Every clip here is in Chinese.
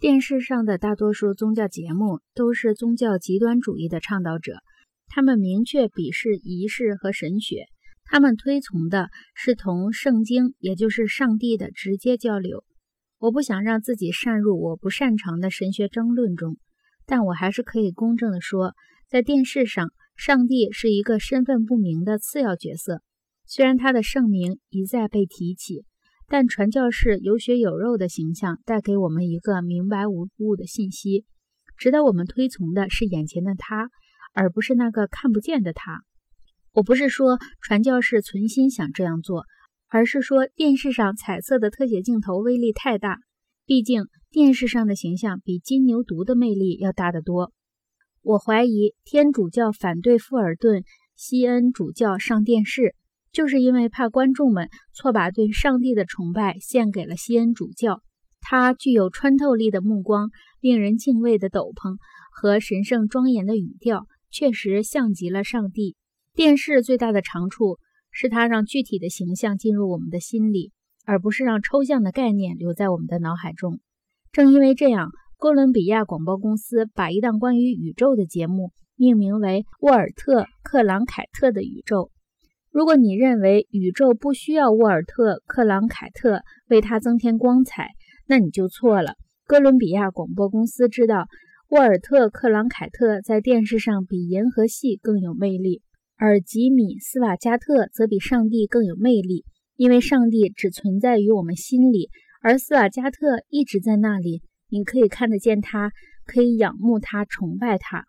电视上的大多数宗教节目都是宗教极端主义的倡导者，他们明确鄙视仪式和神学，他们推崇的是同圣经，也就是上帝的直接交流。我不想让自己擅入我不擅长的神学争论中，但我还是可以公正地说，在电视上，上帝是一个身份不明的次要角色，虽然他的圣名一再被提起。但传教士有血有肉的形象带给我们一个明白无误的信息：值得我们推崇的是眼前的他，而不是那个看不见的他。我不是说传教士存心想这样做，而是说电视上彩色的特写镜头威力太大。毕竟电视上的形象比金牛犊的魅力要大得多。我怀疑天主教反对富尔顿·西恩主教上电视。就是因为怕观众们错把对上帝的崇拜献给了西恩主教，他具有穿透力的目光、令人敬畏的斗篷和神圣庄严的语调，确实像极了上帝。电视最大的长处是它让具体的形象进入我们的心里，而不是让抽象的概念留在我们的脑海中。正因为这样，哥伦比亚广播公司把一档关于宇宙的节目命名为《沃尔特·克朗凯特的宇宙》。如果你认为宇宙不需要沃尔特·克朗凯特为他增添光彩，那你就错了。哥伦比亚广播公司知道，沃尔特·克朗凯特在电视上比银河系更有魅力，而吉米·斯瓦加特则比上帝更有魅力，因为上帝只存在于我们心里，而斯瓦加特一直在那里，你可以看得见他，可以仰慕他，崇拜他。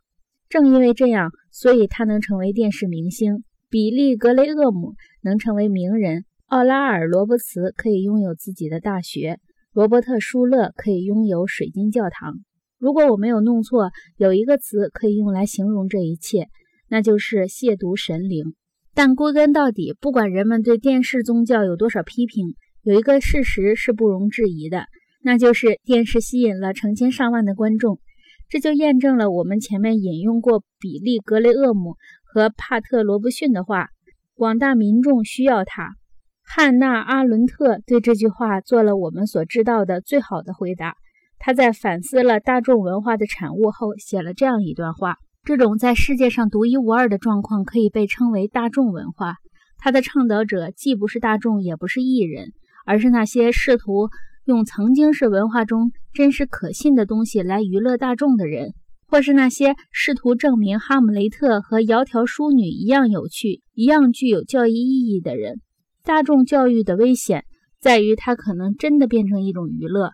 正因为这样，所以他能成为电视明星。比利·格雷厄姆能成为名人，奥拉尔·罗伯茨可以拥有自己的大学，罗伯特·舒勒可以拥有水晶教堂。如果我没有弄错，有一个词可以用来形容这一切，那就是亵渎神灵。但归根到底，不管人们对电视宗教有多少批评，有一个事实是不容置疑的，那就是电视吸引了成千上万的观众。这就验证了我们前面引用过比利·格雷厄姆。和帕特罗布逊的话，广大民众需要他。汉娜·阿伦特对这句话做了我们所知道的最好的回答。他在反思了大众文化的产物后，写了这样一段话：这种在世界上独一无二的状况可以被称为大众文化。它的倡导者既不是大众，也不是艺人，而是那些试图用曾经是文化中真实可信的东西来娱乐大众的人。或是那些试图证明《哈姆雷特》和《窈窕淑女》一样有趣、一样具有教育意义的人，大众教育的危险在于它可能真的变成一种娱乐。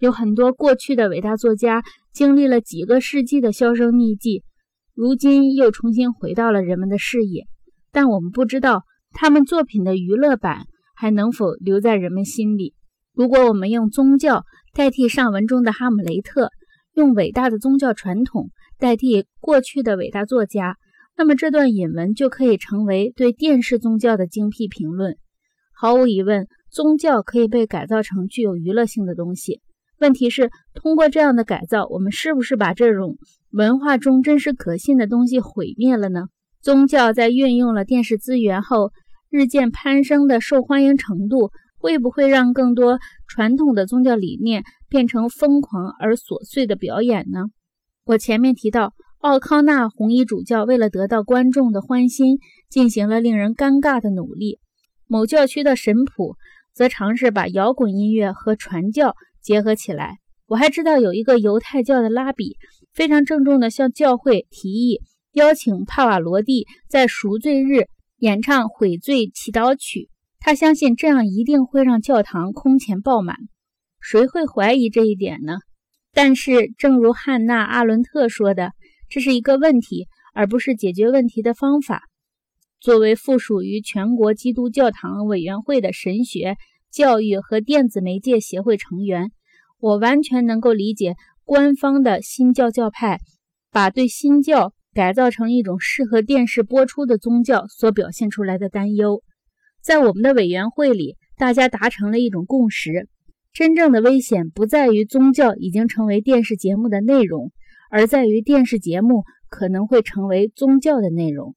有很多过去的伟大作家经历了几个世纪的销声匿迹，如今又重新回到了人们的视野，但我们不知道他们作品的娱乐版还能否留在人们心里。如果我们用宗教代替上文中的《哈姆雷特》，用伟大的宗教传统代替过去的伟大作家，那么这段引文就可以成为对电视宗教的精辟评论。毫无疑问，宗教可以被改造成具有娱乐性的东西。问题是，通过这样的改造，我们是不是把这种文化中真实可信的东西毁灭了呢？宗教在运用了电视资源后日渐攀升的受欢迎程度。会不会让更多传统的宗教理念变成疯狂而琐碎的表演呢？我前面提到，奥康纳红衣主教为了得到观众的欢心，进行了令人尴尬的努力。某教区的神父则尝试把摇滚音乐和传教结合起来。我还知道有一个犹太教的拉比，非常郑重地向教会提议邀请帕瓦罗蒂在赎罪日演唱悔罪祈祷曲。他相信这样一定会让教堂空前爆满，谁会怀疑这一点呢？但是，正如汉娜·阿伦特说的，这是一个问题，而不是解决问题的方法。作为附属于全国基督教堂委员会的神学教育和电子媒介协会成员，我完全能够理解官方的新教教派把对新教改造成一种适合电视播出的宗教所表现出来的担忧。在我们的委员会里，大家达成了一种共识：真正的危险不在于宗教已经成为电视节目的内容，而在于电视节目可能会成为宗教的内容。